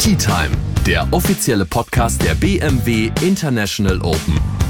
Tea Time, der offizielle Podcast der BMW International Open.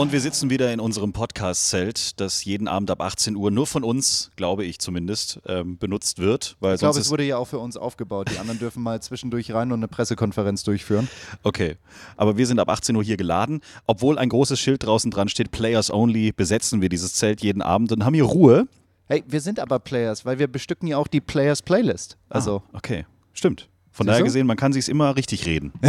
Und wir sitzen wieder in unserem Podcast-Zelt, das jeden Abend ab 18 Uhr nur von uns, glaube ich zumindest, ähm, benutzt wird. Weil Ich glaube, es wurde ja auch für uns aufgebaut. Die anderen dürfen mal zwischendurch rein und eine Pressekonferenz durchführen. Okay, aber wir sind ab 18 Uhr hier geladen. Obwohl ein großes Schild draußen dran steht, Players Only, besetzen wir dieses Zelt jeden Abend und haben hier Ruhe. Hey, wir sind aber Players, weil wir bestücken ja auch die Players Playlist. Also, Ah, okay, stimmt. Von daher gesehen, man kann sich's immer richtig reden.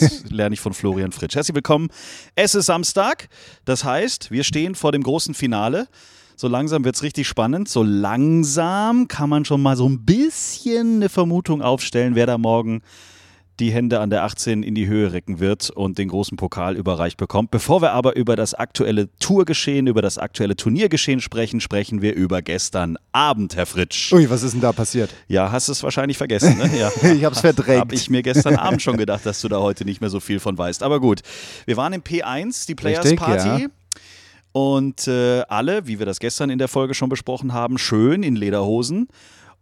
Das lerne ich von Florian Fritsch. Herzlich willkommen. Es ist Samstag. Das heißt, wir stehen vor dem großen Finale. So langsam wird's richtig spannend. So langsam kann man schon mal so ein bisschen eine Vermutung aufstellen, wer da morgen die Hände an der 18 in die Höhe recken wird und den großen Pokal überreicht bekommt. Bevor wir aber über das aktuelle Tourgeschehen, über das aktuelle Turniergeschehen sprechen, sprechen wir über gestern Abend, Herr Fritsch. ui, was ist denn da passiert? Ja, hast es wahrscheinlich vergessen, ne? Ja. Ich hab's verdrängt. Habe ich mir gestern Abend schon gedacht, dass du da heute nicht mehr so viel von weißt. Aber gut, wir waren im P1, die Players Richtig, Party. ja. Und äh, alle, wie wir das gestern in der Folge schon besprochen haben, schön in Lederhosen.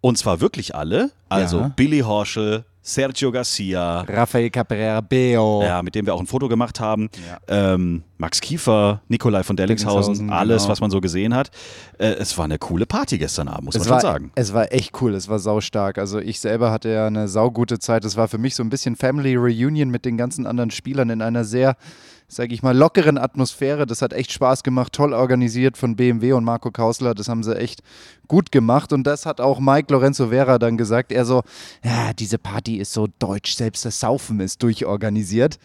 Und zwar wirklich alle. Also Ja. Billy Horschel, Sergio Garcia, Rafael Cabrera Beo. ja, mit dem wir auch ein Foto gemacht haben. Ähm, Max Kiefer, Nikolai von Dellingshausen, alles, genau. was man so gesehen hat. Äh, es war eine coole Party gestern Abend, muss man Es schon war, sagen. es war echt cool, es war saustark. Also ich selber hatte ja eine saugute Zeit. Es war für mich so ein bisschen Family Reunion mit den ganzen anderen Spielern in einer sehr, sage ich mal, lockeren Atmosphäre. Das hat echt Spaß gemacht, toll organisiert von BMW und Marco Kausler. Das haben sie echt gut gemacht. Und das hat auch Mike Lorenzo Vera dann gesagt. Er so, ja, diese Party ist so deutsch, selbst das Saufen ist durchorganisiert.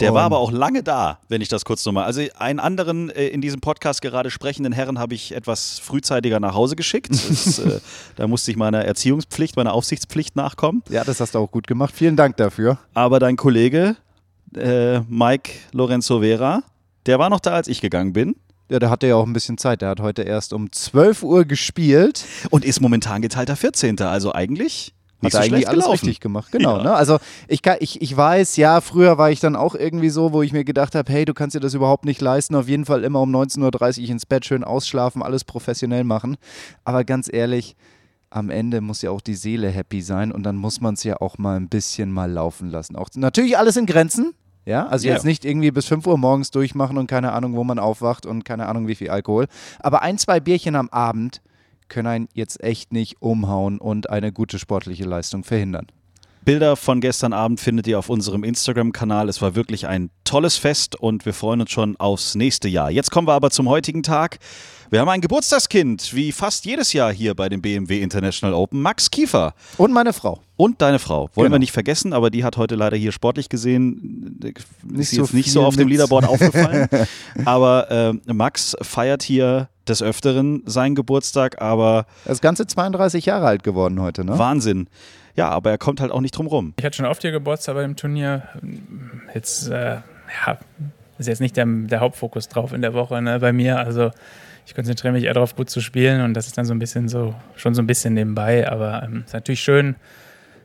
Der war aber auch lange da, wenn ich das kurz nochmal. Also einen anderen äh, in diesem Podcast gerade sprechenden Herren habe ich etwas frühzeitiger nach Hause geschickt. Das, äh, da musste ich meiner Erziehungspflicht, meiner Aufsichtspflicht nachkommen. Ja, das hast du auch gut gemacht. Vielen Dank dafür. Aber dein Kollege äh, Mike Lorenzo Vera, der war noch da, als ich gegangen bin. Ja, der hatte ja auch ein bisschen Zeit. Der hat heute erst um 12 Uhr gespielt. Und ist momentan geteilter 14. Also eigentlich nicht Hat so eigentlich alles gelaufen. richtig gemacht, genau. Ja. Ne? Also ich, kann, ich, ich weiß, ja, früher war ich dann auch irgendwie so, wo ich mir gedacht habe, hey, du kannst dir das überhaupt nicht leisten. Auf jeden Fall immer um 19.30 Uhr ins Bett, schön ausschlafen, alles professionell machen. Aber ganz ehrlich, am Ende muss ja auch die Seele happy sein und dann muss man es ja auch mal ein bisschen mal laufen lassen. Auch natürlich alles in Grenzen. Ja, also Ja. jetzt nicht irgendwie bis 5 Uhr morgens durchmachen und keine Ahnung, wo man aufwacht und keine Ahnung, wie viel Alkohol. Aber ein, zwei Bierchen am Abend können einen jetzt echt nicht umhauen und eine gute sportliche Leistung verhindern. Bilder von gestern Abend findet ihr auf unserem Instagram-Kanal. Es war wirklich ein tolles Fest und wir freuen uns schon aufs nächste Jahr. Jetzt kommen wir aber zum heutigen Tag. Wir haben ein Geburtstagskind, wie fast jedes Jahr hier bei dem BMW International Open, Max Kiefer. Und meine Frau. Und deine Frau. Wollen Genau. wir nicht vergessen, aber die hat heute leider hier sportlich gesehen, äh, ist so jetzt nicht so auf dem mit- Leaderboard aufgefallen. aber ähm, Max feiert hier des Öfteren seinen Geburtstag, aber Das Ganze 32 Jahre alt geworden heute, ne? Wahnsinn. Ja, aber er kommt halt auch nicht drum rum. Ich hatte schon oft hier Geburtstag bei dem Turnier. Jetzt, äh, ja, ist jetzt nicht der, der Hauptfokus drauf in der Woche ne, bei mir. Also ich konzentriere mich eher darauf, gut zu spielen und das ist dann so ein bisschen so, schon so ein bisschen nebenbei. Aber ähm, ist natürlich schön.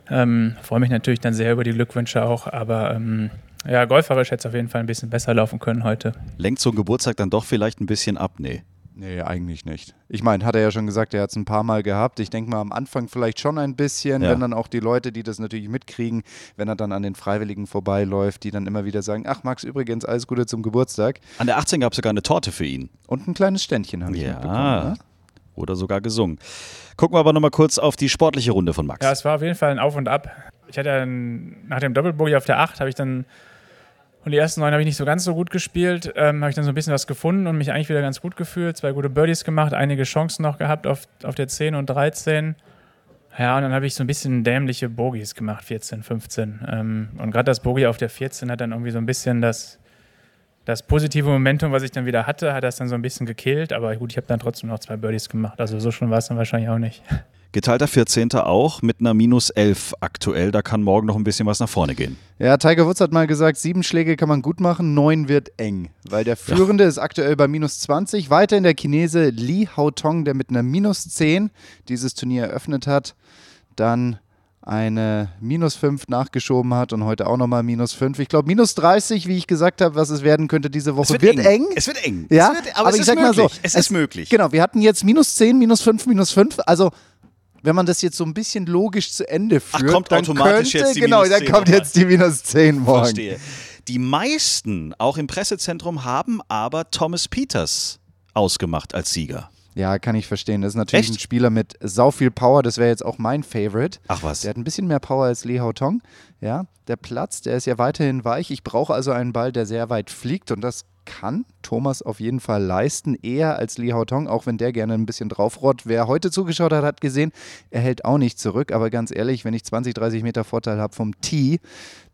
Ähm, Freue mich natürlich dann sehr über die Glückwünsche auch. Aber ähm, ja, golferisch hätte es auf jeden Fall ein bisschen besser laufen können heute. Lenkt so ein Geburtstag dann doch vielleicht ein bisschen ab? Nee. Nee, eigentlich nicht. Ich meine, hat er ja schon gesagt, er hat es ein paar Mal gehabt. Ich denke mal am Anfang vielleicht schon ein bisschen, Ja. wenn dann auch die Leute, die das natürlich mitkriegen, wenn er dann an den Freiwilligen vorbeiläuft, die dann immer wieder sagen, ach Max, übrigens, alles Gute zum Geburtstag. An der 18 gab es sogar eine Torte für ihn. Und ein kleines Ständchen habe ich Ja. mitbekommen. Ne? Oder sogar gesungen. Gucken wir aber nochmal kurz auf die sportliche Runde von Max. Ja, es war auf jeden Fall ein Auf und Ab. Ich hatte dann, nach dem Doppelbogey auf der 8 habe ich dann, und die ersten neun habe ich nicht so ganz so gut gespielt, ähm, habe ich dann so ein bisschen was gefunden und mich eigentlich wieder ganz gut gefühlt. Zwei gute Birdies gemacht, einige Chancen noch gehabt auf, auf der 10 und 13. Ja, und dann habe ich so ein bisschen dämliche Bogies gemacht, 14, 15. Ähm, und gerade das Bogey auf der 14 hat dann irgendwie so ein bisschen das, das positive Momentum, was ich dann wieder hatte, hat das dann so ein bisschen gekillt. Aber gut, ich habe dann trotzdem noch zwei Birdies gemacht. Also so schon war es dann wahrscheinlich auch nicht. Geteilter 14. auch mit einer minus 11 aktuell. Da kann morgen noch ein bisschen was nach vorne gehen. Ja, Tiger Woods hat mal gesagt, sieben Schläge kann man gut machen, neun wird eng. Weil der Führende ist aktuell bei minus 20. Weiter in der Chinese Li Haotong, der mit einer minus 10 dieses Turnier eröffnet hat. Dann eine minus 5 nachgeschoben hat und heute auch nochmal minus 5. Ich glaube, minus 30, wie ich gesagt habe, was es werden könnte diese Woche, Es wird, eng. Es wird eng. Ja, es wird, aber, es ich ist sag mal möglich. so, es ist möglich. Genau, wir hatten jetzt minus 10, minus 5, minus 5. Also, wenn man das jetzt so ein bisschen logisch zu Ende Ach, führt, kommt dann automatisch könnte, jetzt die genau, dann 10 kommt jetzt die minus 10 morgen. Verstehe. Die meisten, auch im Pressezentrum, haben aber Thomas Peters ausgemacht als Sieger. Ja, kann ich verstehen. Das ist natürlich Echt? ein Spieler mit sau viel Power. Das wäre jetzt auch mein Favorite. Ach was. Der hat ein bisschen mehr Power als Lee Hao Tong. Ja, der Platz, der ist ja weiterhin weich. Ich brauche also einen Ball, der sehr weit fliegt und das kann Thomas auf jeden Fall leisten, eher als Lee Hao Tong, auch wenn der gerne ein bisschen draufrott. Wer heute zugeschaut hat, hat gesehen, er hält auch nicht zurück. Aber ganz ehrlich, wenn ich 20, 30 Meter Vorteil habe vom Tee,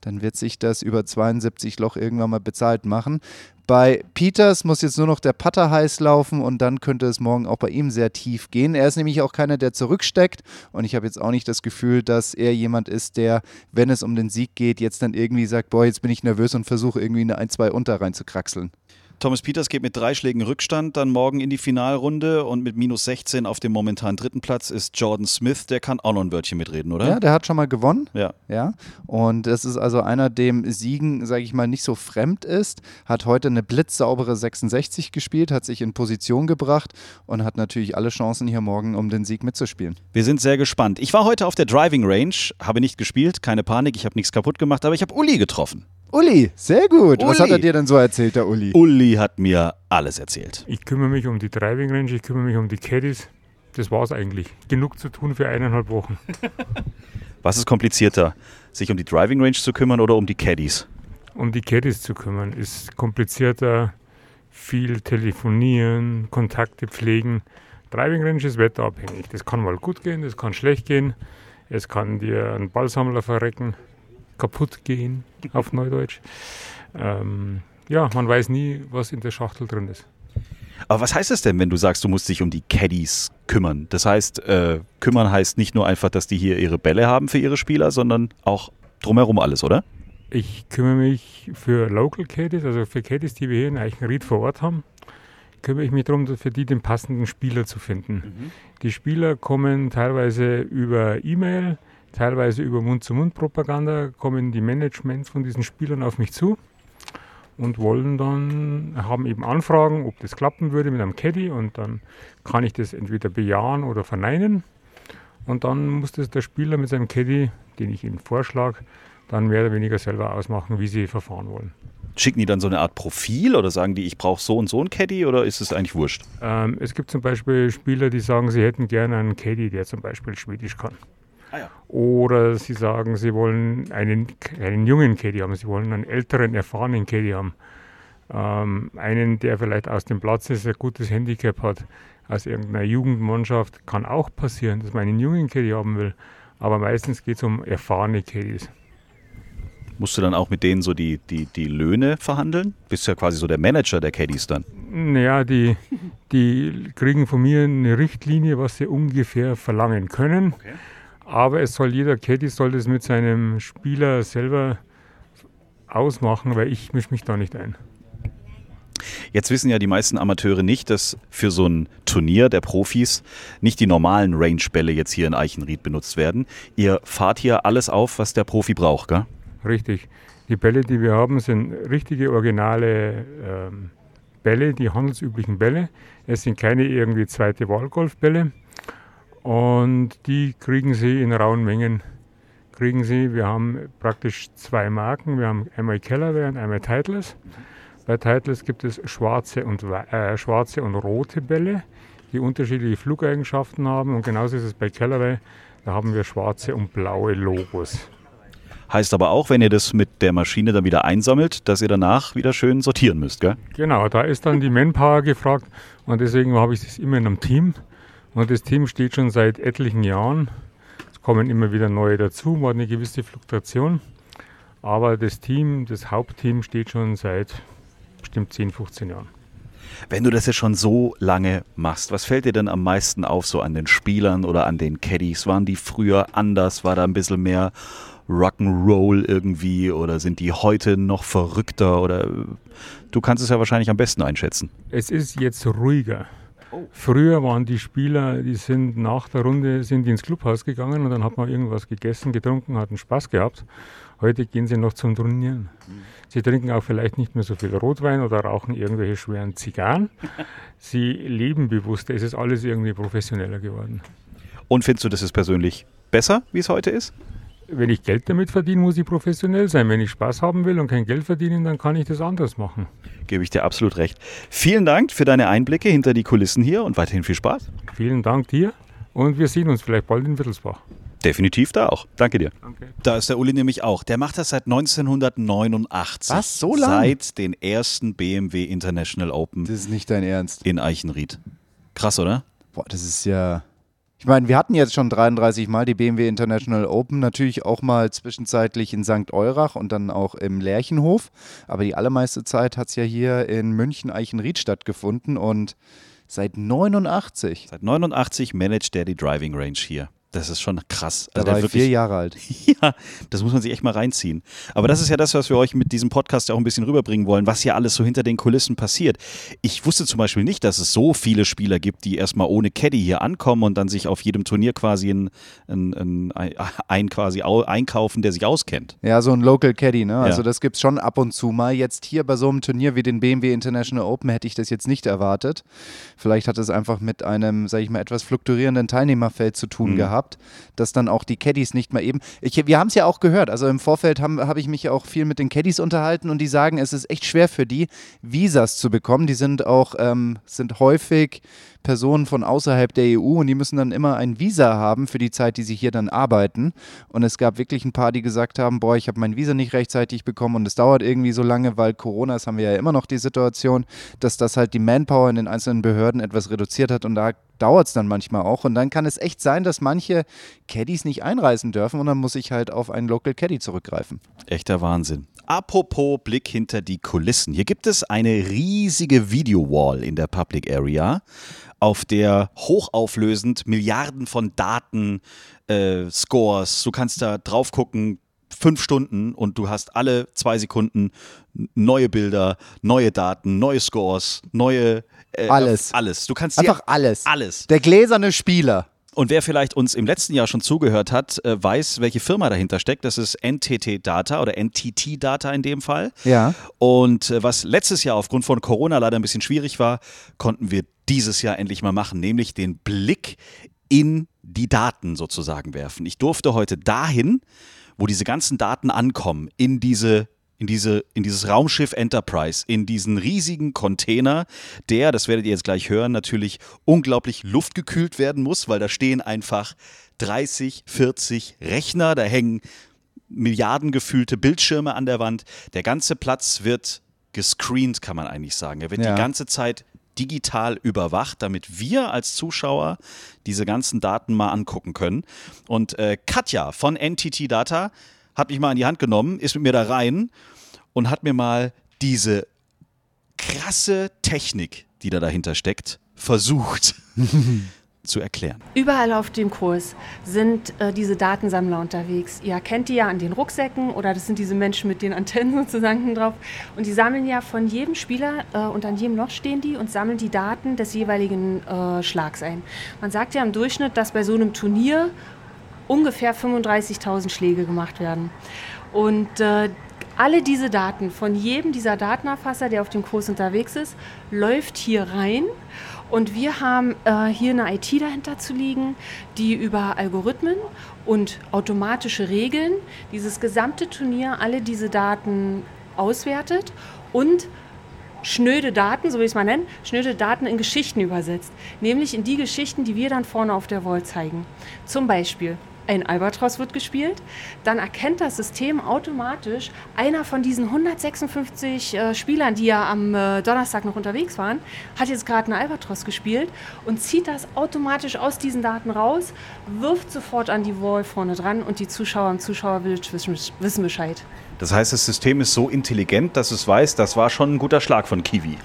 dann wird sich das über 72 Loch irgendwann mal bezahlt machen. Bei Peters muss jetzt nur noch der Putter heiß laufen und dann könnte es morgen auch bei ihm sehr tief gehen. Er ist nämlich auch keiner, der zurücksteckt und ich habe jetzt auch nicht das Gefühl, dass er jemand ist, der, wenn es um den Sieg geht, jetzt dann irgendwie sagt, boah, jetzt bin ich nervös und versuche irgendwie eine 1-2 unter reinzukraxeln. Thomas Peters geht mit drei Schlägen Rückstand dann morgen in die Finalrunde und mit minus 16 auf dem momentan dritten Platz ist Jordan Smith. Der kann auch noch ein Wörtchen mitreden, oder? Ja, der hat schon mal gewonnen. Ja. Ja, und das ist also einer, dem Siegen, sage ich mal, nicht so fremd ist. Hat heute eine blitzsaubere 66 gespielt, hat sich in Position gebracht und hat natürlich alle Chancen hier morgen, um den Sieg mitzuspielen. Wir sind sehr gespannt. Ich war heute auf der Driving Range, habe nicht gespielt, keine Panik, ich habe nichts kaputt gemacht, aber ich habe Uli getroffen. Uli, sehr gut. Was Uli. hat er dir denn so erzählt, der Uli? Uli hat mir alles erzählt. Ich kümmere mich um die Driving Range, ich kümmere mich um die Caddies. Das war's eigentlich. Genug zu tun für eineinhalb Wochen. Was ist komplizierter, sich um die Driving Range zu kümmern oder um die Caddies? Um die Caddies zu kümmern ist komplizierter. Viel telefonieren, Kontakte pflegen. Driving Range ist wetterabhängig. Das kann mal gut gehen, das kann schlecht gehen. Es kann dir ein Ballsammler verrecken, kaputt gehen, auf Neudeutsch. Ähm, ja, man weiß nie, was in der Schachtel drin ist. Aber was heißt das denn, wenn du sagst, du musst dich um die Caddies kümmern? Das heißt, äh, kümmern heißt nicht nur einfach, dass die hier ihre Bälle haben für ihre Spieler, sondern auch drumherum alles, oder? Ich kümmere mich für Local Caddies, also für Caddies, die wir hier in Eichenried vor Ort haben, kümmere ich mich darum, für die den passenden Spieler zu finden. Die Spieler kommen teilweise über E-Mail, teilweise über Mund-zu-Mund-Propaganda, kommen die Managements von diesen Spielern auf mich zu und wollen dann, haben eben Anfragen, ob das klappen würde mit einem Caddy und dann kann ich das entweder bejahen oder verneinen. Und dann muss das der Spieler mit seinem Caddy, den ich ihm vorschlage, dann mehr oder weniger selber ausmachen, wie sie verfahren wollen. Schicken die dann so eine Art Profil oder sagen die, ich brauche so und so ein Caddy oder ist es eigentlich wurscht? Ähm, es gibt zum Beispiel Spieler, die sagen, sie hätten gerne einen Caddy, der zum Beispiel Schwedisch kann. Ah ja. Oder sie sagen, sie wollen einen, einen jungen Caddy haben, sie wollen einen älteren, erfahrenen Caddy haben. Ähm, einen, der vielleicht aus dem Platz ist, ein gutes Handicap hat, aus irgendeiner Jugendmannschaft, kann auch passieren, dass man einen jungen Caddy haben will. Aber meistens geht es um erfahrene Caddies. Musst du dann auch mit denen so die, die, die Löhne verhandeln? Bist ja quasi so der Manager der Caddies dann. Naja, die, die kriegen von mir eine Richtlinie, was sie ungefähr verlangen können. Aber es soll jeder Caddy soll das mit seinem Spieler selber ausmachen, weil ich mische mich da nicht ein. Jetzt wissen ja die meisten Amateure nicht, dass für so ein Turnier der Profis nicht die normalen Range-Bälle jetzt hier in Eichenried benutzt werden. Ihr fahrt hier alles auf, was der Profi braucht, gell? Richtig. Die Bälle, die wir haben, sind richtige, originale ähm, Bälle, die handelsüblichen Bälle. Es sind keine irgendwie zweite Wahlgolfbälle. Und die kriegen Sie in rauen Mengen. Kriegen Sie, wir haben praktisch zwei Marken. Wir haben einmal Kellerware und einmal Titleist. Bei Titleist gibt es schwarze und, äh, schwarze und rote Bälle, die unterschiedliche Flugeigenschaften haben. Und genauso ist es bei Kellerware. Da haben wir schwarze und blaue Logos. Heißt aber auch, wenn ihr das mit der Maschine dann wieder einsammelt, dass ihr danach wieder schön sortieren müsst, gell? Genau, da ist dann die Manpower gefragt und deswegen habe ich das immer in einem Team. Und das Team steht schon seit etlichen Jahren. Es kommen immer wieder neue dazu, man hat eine gewisse Fluktuation. Aber das Team, das Hauptteam steht schon seit bestimmt 10, 15 Jahren. Wenn du das jetzt schon so lange machst, was fällt dir denn am meisten auf so an den Spielern oder an den Caddies? Waren die früher anders? War da ein bisschen mehr Rock'n'Roll irgendwie oder sind die heute noch verrückter oder du kannst es ja wahrscheinlich am besten einschätzen. Es ist jetzt ruhiger. Früher waren die Spieler, die sind nach der Runde sind die ins Clubhaus gegangen und dann hat man irgendwas gegessen, getrunken, hatten Spaß gehabt. Heute gehen sie noch zum Trainieren. Sie trinken auch vielleicht nicht mehr so viel Rotwein oder rauchen irgendwelche schweren Zigarren. Sie leben bewusster. Es ist alles irgendwie professioneller geworden. Und findest du, das ist persönlich besser, wie es heute ist? Wenn ich Geld damit verdiene, muss ich professionell sein. Wenn ich Spaß haben will und kein Geld verdienen, dann kann ich das anders machen. Gebe ich dir absolut recht. Vielen Dank für deine Einblicke hinter die Kulissen hier und weiterhin viel Spaß. Vielen Dank dir und wir sehen uns vielleicht bald in Wittelsbach. Definitiv da auch. Danke dir. Danke. Da ist der Uli nämlich auch. Der macht das seit 1989. Was? So lang? Seit den ersten BMW International Open Das ist nicht dein Ernst. in Eichenried. Krass, oder? Boah, das ist ja. Ich meine, wir hatten jetzt schon 33 Mal die BMW International Open, natürlich auch mal zwischenzeitlich in St. Eurach und dann auch im Lerchenhof. Aber die allermeiste Zeit hat es ja hier in München-Eichenried stattgefunden und seit 89. Seit 89 managt der die Driving Range hier. Das ist schon krass. Da Also der war ich vier Jahre alt. Ja, das muss man sich echt mal reinziehen. Aber das ist ja das, was wir euch mit diesem Podcast ja auch ein bisschen rüberbringen wollen, was hier alles so hinter den Kulissen passiert. Ich wusste zum Beispiel nicht, dass es so viele Spieler gibt, die erstmal ohne Caddy hier ankommen und dann sich auf jedem Turnier quasi ein, ein, ein, ein quasi au- einkaufen, der sich auskennt. Ja, so ein Local Caddy, ne? Also Ja. das gibt es schon ab und zu mal. Jetzt hier bei so einem Turnier wie den BMW International Open hätte ich das jetzt nicht erwartet. Vielleicht hat es einfach mit einem, sage ich mal, etwas fluktuierenden Teilnehmerfeld zu tun gehabt, dass dann auch die Caddies nicht mehr eben. Ich, wir haben es ja auch gehört. Also im Vorfeld habe hab ich mich auch viel mit den Caddies unterhalten und die sagen, es ist echt schwer für die, Visas zu bekommen. Die sind auch ähm, sind häufig Personen von außerhalb der EU und die müssen dann immer ein Visa haben für die Zeit, die sie hier dann arbeiten. Und es gab wirklich ein paar, die gesagt haben, boah, ich habe mein Visa nicht rechtzeitig bekommen und es dauert irgendwie so lange, weil Corona, das haben wir ja immer noch die Situation, dass das halt die Manpower in den einzelnen Behörden etwas reduziert hat und da dauert es dann manchmal auch. Und dann kann es echt sein, dass manche Caddies nicht einreisen dürfen und dann muss ich halt auf einen Local Caddy zurückgreifen. Echter Wahnsinn. Apropos Blick hinter die Kulissen. Hier gibt es eine riesige Video-Wall in der Public Area, auf der hochauflösend Milliarden von Daten, äh, Scores, du kannst da drauf gucken, fünf Stunden und du hast alle zwei Sekunden neue Bilder, neue Daten, neue Scores, neue äh, Alles. Alles. Du kannst Einfach alles. alles. Der gläserne Spieler. Und wer vielleicht uns im letzten Jahr schon zugehört hat, äh, weiß, welche Firma dahinter steckt. Das ist NTT Data oder NTT Data in dem Fall. Ja. Und äh, was letztes Jahr aufgrund von Corona leider ein bisschen schwierig war, konnten wir dieses Jahr endlich mal machen, nämlich den Blick in die Daten sozusagen werfen. Ich durfte heute dahin, wo diese ganzen Daten ankommen, in diese in, diese, in dieses Raumschiff Enterprise, in diesen riesigen Container, der, das werdet ihr jetzt gleich hören, natürlich unglaublich luftgekühlt werden muss, weil da stehen einfach 30, 40 Rechner, da hängen milliardengefühlte Bildschirme an der Wand. Der ganze Platz wird gescreent, kann man eigentlich sagen. Er wird Ja. die ganze Zeit digital überwacht, damit wir als Zuschauer diese ganzen Daten mal angucken können. Und äh, Katja von NTT Data hat mich mal in die Hand genommen, ist mit mir da rein und hat mir mal diese krasse Technik, die da dahinter steckt, versucht zu erklären. Überall auf dem Kurs sind äh, diese Datensammler unterwegs. Ihr kennt die ja an den Rucksäcken oder das sind diese Menschen mit den Antennen sozusagen drauf. Und die sammeln ja von jedem Spieler äh, und an jedem Loch stehen die und sammeln die Daten des jeweiligen äh, Schlags ein. Man sagt ja im Durchschnitt, dass bei so einem Turnier ungefähr 35.000 Schläge gemacht werden. Und äh, alle diese Daten von jedem dieser Datenerfasser, der auf dem Kurs unterwegs ist, läuft hier rein. Und wir haben äh, hier eine IT dahinter zu liegen, die über Algorithmen und automatische Regeln dieses gesamte Turnier alle diese Daten auswertet und schnöde Daten, so wie ich es mal nenne, schnöde Daten in Geschichten übersetzt. Nämlich in die Geschichten, die wir dann vorne auf der Wall zeigen. Zum Beispiel, ein Albatros wird gespielt, dann erkennt das System automatisch, einer von diesen 156 äh, Spielern, die ja am äh, Donnerstag noch unterwegs waren, hat jetzt gerade einen Albatros gespielt und zieht das automatisch aus diesen Daten raus, wirft sofort an die Wall vorne dran und die Zuschauer im Zuschauerbild wissen, wissen Bescheid. Das heißt, das System ist so intelligent, dass es weiß, das war schon ein guter Schlag von Kiwi.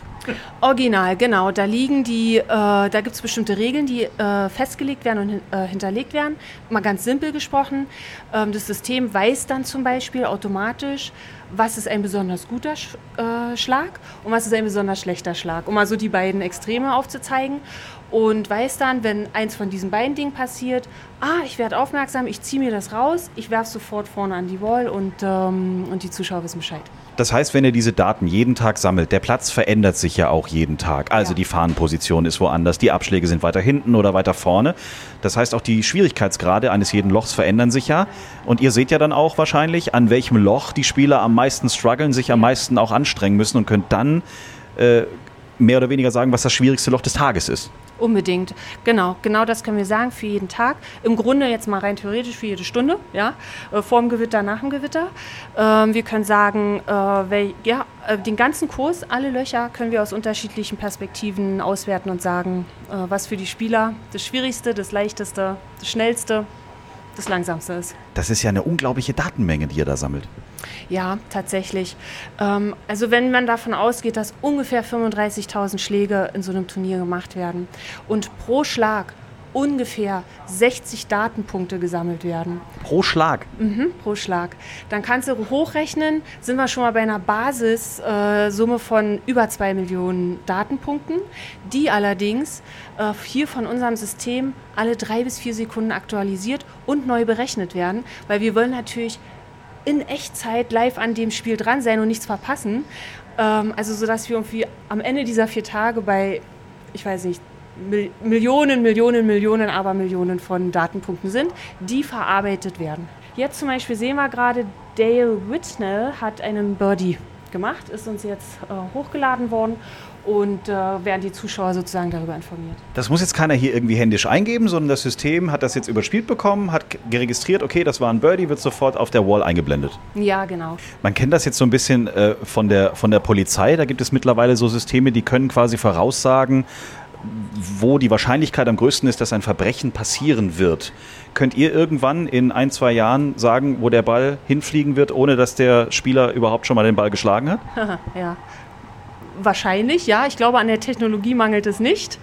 Original, genau. Da liegen die, äh, da gibt es bestimmte Regeln, die äh, festgelegt werden und äh, hinterlegt werden. Mal ganz simpel gesprochen. Ähm, das System weiß dann zum Beispiel automatisch, was ist ein besonders guter Sch äh, Schlag und was ist ein besonders schlechter Schlag, um mal so die beiden Extreme aufzuzeigen. Und weiß dann, wenn eins von diesen beiden Dingen passiert, ah, ich werde aufmerksam, ich ziehe mir das raus, ich werfe sofort vorne an die Wall und, ähm, und die Zuschauer wissen Bescheid. Das heißt, wenn ihr diese Daten jeden Tag sammelt, der Platz verändert sich ja auch jeden Tag. Also Ja. die Fahnenposition ist woanders, die Abschläge sind weiter hinten oder weiter vorne. Das heißt, auch die Schwierigkeitsgrade eines jeden Lochs verändern sich ja. Und ihr seht ja dann auch wahrscheinlich, an welchem Loch die Spieler am meisten strugglen, sich am meisten auch anstrengen müssen und könnt dann äh, mehr oder weniger sagen, was das schwierigste Loch des Tages ist. Unbedingt, genau, genau das können wir sagen für jeden Tag. Im Grunde jetzt mal rein theoretisch für jede Stunde, ja, äh, vor dem Gewitter, nach dem Gewitter. Ähm, wir können sagen, äh, wel, ja, äh, den ganzen Kurs, alle Löcher können wir aus unterschiedlichen Perspektiven auswerten und sagen, äh, was für die Spieler das Schwierigste, das Leichteste, das Schnellste, das Langsamste ist. Das ist ja eine unglaubliche Datenmenge, die ihr da sammelt. Ja, tatsächlich. Ähm, also wenn man davon ausgeht, dass ungefähr 35.000 Schläge in so einem Turnier gemacht werden und pro Schlag ungefähr 60 Datenpunkte gesammelt werden, Pro Schlag. mhm, pro Schlag, dann kannst du hochrechnen, sind wir schon mal bei einer Basissumme äh, von über 2 Millionen Datenpunkten, die allerdings äh, hier von unserem System alle drei bis vier Sekunden aktualisiert und neu berechnet werden, weil wir wollen natürlich in Echtzeit live an dem Spiel dran sein und nichts verpassen. Ähm, also so dass wir irgendwie am Ende dieser vier Tage bei, ich weiß nicht, Millionen, Millionen, Millionen, aber Millionen von Datenpunkten sind, die verarbeitet werden. Jetzt zum Beispiel sehen wir gerade, Dale Whitnell hat einen Birdie gemacht, ist uns jetzt äh, hochgeladen worden und äh, werden die Zuschauer sozusagen darüber informiert. Das muss jetzt keiner hier irgendwie händisch eingeben, sondern das System hat das jetzt überspielt bekommen, hat geregistriert, okay, das war ein Birdie, wird sofort auf der Wall eingeblendet. Ja, genau. Man kennt das jetzt so ein bisschen äh, von, der, von der Polizei. Da gibt es mittlerweile so Systeme, die können quasi voraussagen, wo die Wahrscheinlichkeit am größten ist, dass ein Verbrechen passieren wird. Könnt ihr irgendwann in ein, zwei Jahren sagen, wo der Ball hinfliegen wird, ohne dass der Spieler überhaupt schon mal den Ball geschlagen hat? ja. Wahrscheinlich, ja. Ich glaube, an der Technologie mangelt es nicht.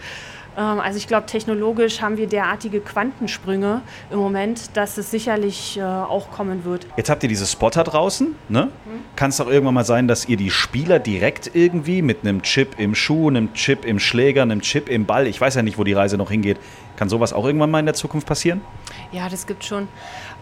Ähm, Also ich glaube, technologisch haben wir derartige Quantensprünge im Moment, dass es sicherlich äh, auch kommen wird. Jetzt habt ihr diese Spotter draußen, ne? Kann es doch irgendwann mal sein, dass ihr die Spieler direkt irgendwie mit einem Chip im Schuh, einem Chip im Schläger, einem Chip im Ball, ich weiß ja nicht, wo die Reise noch hingeht, kann sowas auch irgendwann mal in der Zukunft passieren? Ja, das gibt schon.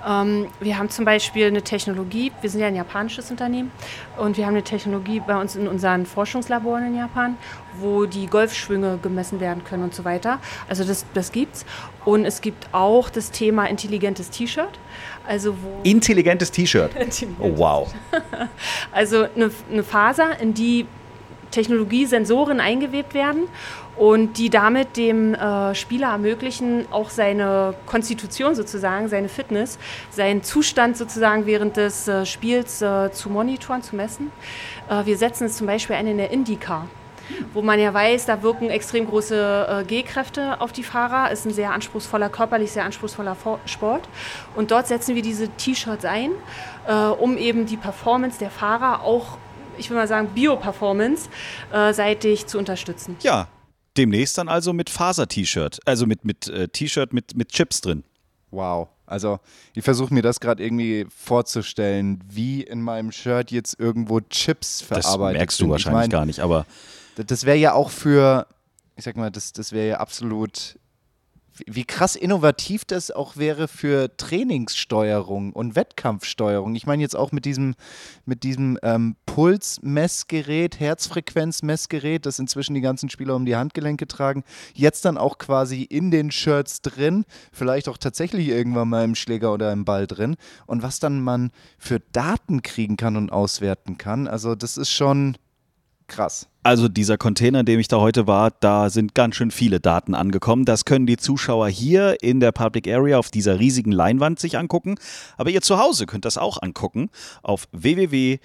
Ähm, wir haben zum Beispiel eine Technologie, wir sind ja ein japanisches Unternehmen und wir haben eine Technologie bei uns in unseren Forschungslaboren in Japan, wo die Golfschwünge gemessen werden können und so weiter. Also das, das gibt's. Und es gibt auch das Thema intelligentes T-Shirt. Also Intelligentes T-Shirt. Oh, wow. Also eine, eine Faser, in die Technologiesensoren eingewebt werden und die damit dem äh, Spieler ermöglichen, auch seine Konstitution sozusagen, seine Fitness, seinen Zustand sozusagen während des äh, Spiels äh, zu monitoren, zu messen. Äh, wir setzen es zum Beispiel ein in der IndyCar. Wo man ja weiß, da wirken extrem große äh, G-Kräfte auf die Fahrer, ist ein sehr anspruchsvoller, körperlich sehr anspruchsvoller Sport. Und dort setzen wir diese T-Shirts ein, äh, um eben die Performance der Fahrer auch, ich will mal sagen, Bio-Performance äh, seitig zu unterstützen. Ja, demnächst dann also mit Faser-T-Shirt, also mit, mit äh, T-Shirt mit, mit Chips drin. Wow. Also ich versuche mir das gerade irgendwie vorzustellen, wie in meinem Shirt jetzt irgendwo Chips Das verarbeitet merkst sind. du Ich wahrscheinlich mein, gar nicht, aber Das, das wäre ja auch für, ich sag mal, das, das wäre ja absolut, wie, krass innovativ das auch wäre für Trainingssteuerung und Wettkampfsteuerung. Ich meine jetzt auch mit diesem, mit diesem ähm, Pulsmessgerät, Herzfrequenzmessgerät, das inzwischen die ganzen Spieler um die Handgelenke tragen, jetzt dann auch quasi in den Shirts drin, vielleicht auch tatsächlich irgendwann mal im Schläger oder im Ball drin und was dann man für Daten kriegen kann und auswerten kann. Also das ist schon krass. Also dieser Container, in dem ich da heute war, da sind ganz schön viele Daten angekommen. Das können die Zuschauer hier in der Public Area auf dieser riesigen Leinwand sich angucken. Aber ihr zu Hause könnt das auch angucken auf www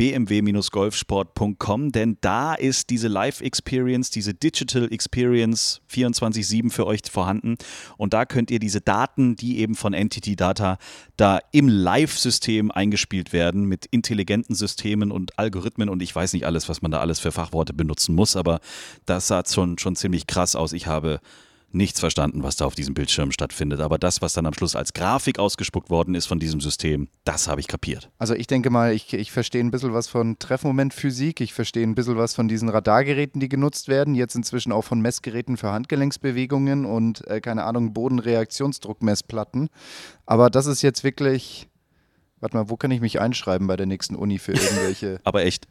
bmw-golfsport.com, denn da ist diese Live-Experience, diese Digital Experience 24-7 für euch vorhanden. Und da könnt ihr diese Daten, die eben von Entity Data da im Live-System eingespielt werden, mit intelligenten Systemen und Algorithmen und ich weiß nicht alles, was man da alles für Fachworte benutzen muss, aber das sah schon, schon ziemlich krass aus. Ich habe nichts verstanden, was da auf diesem Bildschirm stattfindet. Aber das, was dann am Schluss als Grafik ausgespuckt worden ist von diesem System, das habe ich kapiert. Also ich denke mal, ich, ich verstehe ein bisschen was von Treffmomentphysik, ich verstehe ein bisschen was von diesen Radargeräten, die genutzt werden, jetzt inzwischen auch von Messgeräten für Handgelenksbewegungen und, äh, keine Ahnung, Bodenreaktionsdruckmessplatten. Aber das ist jetzt wirklich... Warte mal, wo kann ich mich einschreiben bei der nächsten Uni für irgendwelche... Aber echt.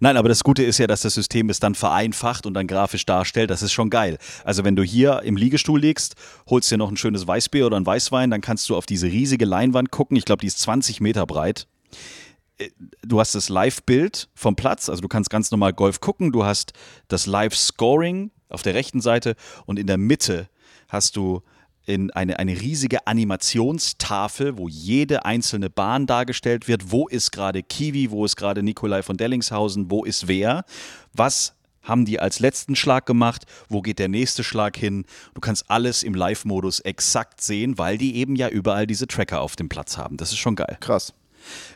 Nein, aber das Gute ist ja, dass das System es dann vereinfacht und dann grafisch darstellt. Das ist schon geil. Also wenn du hier im Liegestuhl liegst, holst dir noch ein schönes Weißbier oder ein Weißwein, dann kannst du auf diese riesige Leinwand gucken. Ich glaube, die ist 20 Meter breit. Äh, du hast das Live-Bild vom Platz, also du kannst ganz normal Golf gucken. Du hast das Live-Scoring auf der rechten Seite und in der Mitte hast du in eine, eine riesige Animationstafel, wo jede einzelne Bahn dargestellt wird. Wo ist gerade Kiwi, wo ist gerade Nikolai von Dellingshausen, wo ist wer, was haben die als letzten Schlag gemacht, wo geht der nächste Schlag hin. Du kannst alles im Live-Modus exakt sehen, weil die eben ja überall diese Tracker auf dem Platz haben. Das ist schon geil. Krass.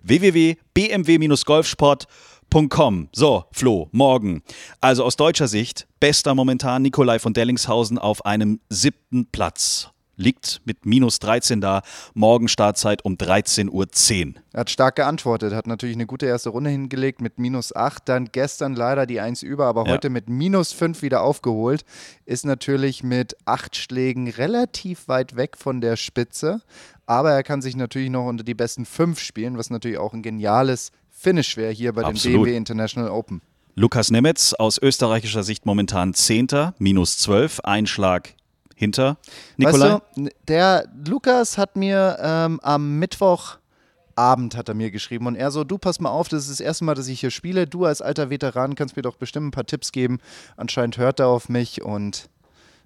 www.bmw-golfsport.com. So, Flo, morgen. Also aus deutscher Sicht, bester momentan Nikolai von Dellingshausen auf einem siebten Platz liegt mit minus 13 da. Morgen Startzeit um 13.10 Uhr. Er hat stark geantwortet, hat natürlich eine gute erste Runde hingelegt mit minus 8, dann gestern leider die 1 über, aber Ja. heute mit minus 5 wieder aufgeholt. Ist natürlich mit 8 Schlägen relativ weit weg von der Spitze, aber er kann sich natürlich noch unter die besten 5 spielen, was natürlich auch ein geniales Finish wäre hier bei dem. BMW International Open. Lukas Nemetz aus österreichischer Sicht momentan 10. minus 12, ein Schlag hinter Nikolai. Weißt du, der Lukas hat mir ähm, am Mittwochabend hat er mir geschrieben und er so, du pass mal auf, das ist das erste Mal, dass ich hier spiele. Du als alter Veteran kannst mir doch bestimmt ein paar Tipps geben. Anscheinend hört er auf mich und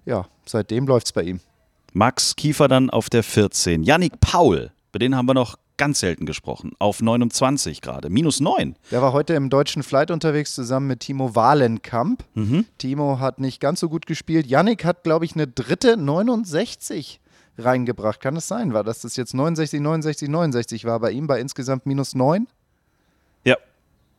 ja, seitdem läuft es bei ihm. Max Kiefer dann auf der 14. Yannick Paul, bei denen haben wir noch ganz selten gesprochen, auf 29 gerade, minus 9. Der war heute im deutschen Flight unterwegs zusammen mit Timo Wahlenkamp. Timo hat nicht ganz so gut gespielt. Yannick hat, glaube ich, eine dritte 69 reingebracht. Kann es sein? War das das jetzt 69, 69, 69 war bei ihm bei insgesamt minus 9? Ja,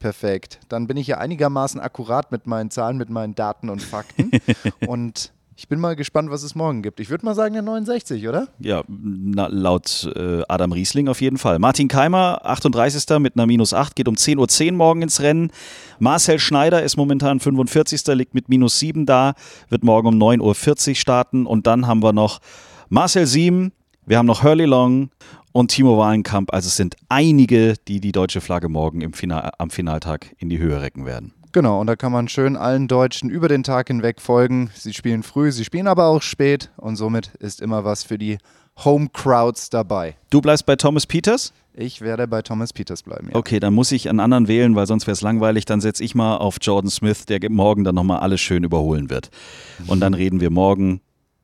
Perfekt. Dann bin ich ja einigermaßen akkurat mit meinen Zahlen, mit meinen Daten und Fakten. und ich bin mal gespannt, was es morgen gibt. Ich würde mal sagen, der 69, oder? ja na, laut äh, Adam Riesling auf jeden Fall. Martin Keimer, 38. mit einer minus 8, geht um 10.10 Uhr morgen ins Rennen. Marcel Schneider ist momentan 45. liegt mit minus 7 da, wird morgen um 9.40 Uhr starten. Und dann haben wir noch Marcel Siem, wir haben noch Hurley Long und Timo Wahlenkamp. Also es sind einige, die die deutsche Flagge morgen im Final, am Finaltag in die Höhe recken werden. Genau, und da kann man schön allen Deutschen über den Tag hinweg folgen. Sie spielen früh, sie spielen aber auch spät und somit ist immer was für die Home Crowds dabei. Du bleibst bei Thomas Peters? Ich werde bei Thomas Peters bleiben. Ja. Okay, dann muss ich einen anderen wählen, weil sonst wäre es langweilig. Dann setze ich mal auf Jordan Smith, der morgen dann nochmal alles schön überholen wird. Und dann reden wir morgen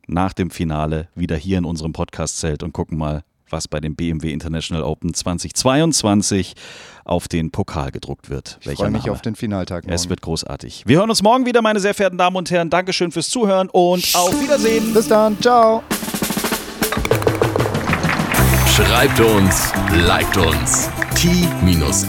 nach dem Finale wieder hier in unserem Podcast-Zelt und gucken mal, was bei dem BMW International Open 2022 auf den Pokal gedruckt wird. Ich freue mich auf den Finaltag morgen. Es wird großartig. Wir hören uns morgen wieder, meine sehr verehrten Damen und Herren. Dankeschön fürs Zuhören und auf Wiedersehen. Bis dann, ciao. Schreibt uns, liked uns. t-time.golf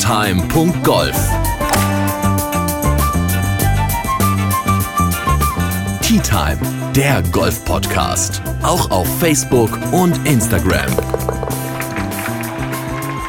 Tea Time, der Golf-Podcast. Auch auf Facebook und Instagram.